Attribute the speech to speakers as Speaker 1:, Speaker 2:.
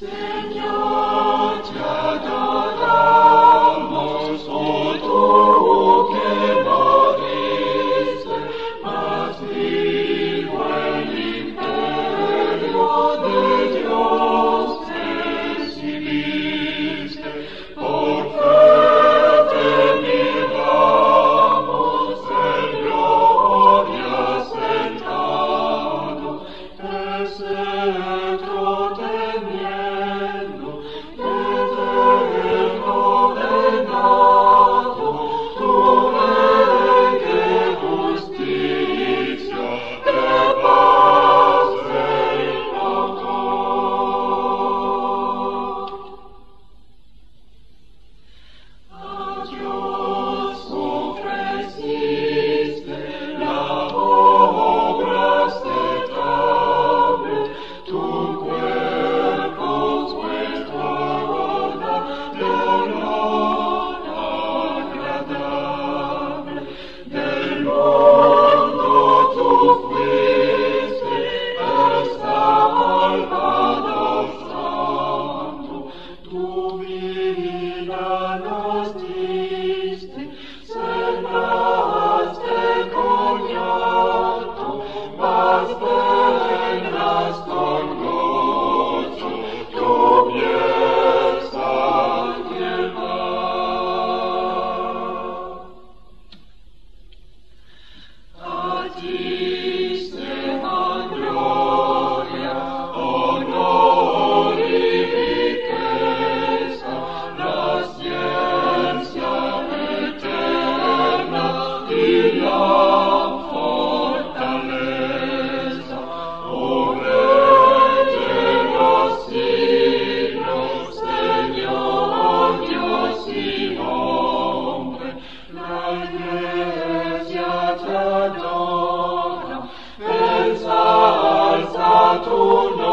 Speaker 1: Señor, te adoramos, tu